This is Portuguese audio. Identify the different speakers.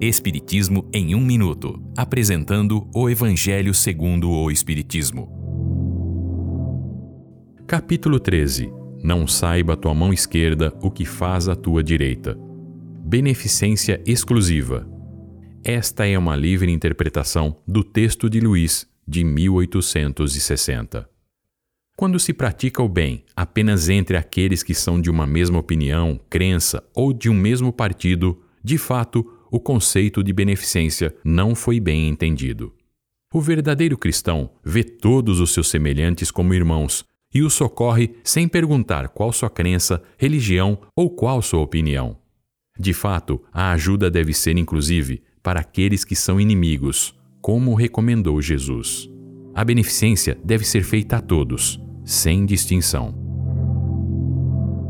Speaker 1: Espiritismo em um minuto, apresentando o Evangelho segundo o Espiritismo.
Speaker 2: Capítulo 13. Não saiba a tua mão esquerda o que faz a tua direita. Beneficência exclusiva. Esta é uma livre interpretação do texto de Luís, de 1860. Quando se pratica o bem apenas entre aqueles que são de uma mesma opinião, crença ou de um mesmo partido, de fato, o conceito de beneficência não foi bem entendido. O verdadeiro cristão vê todos os seus semelhantes como irmãos e os socorre sem perguntar qual sua crença, religião ou qual sua opinião. De fato, a ajuda deve ser inclusive para aqueles que são inimigos, como recomendou Jesus. A beneficência deve ser feita a todos, sem distinção.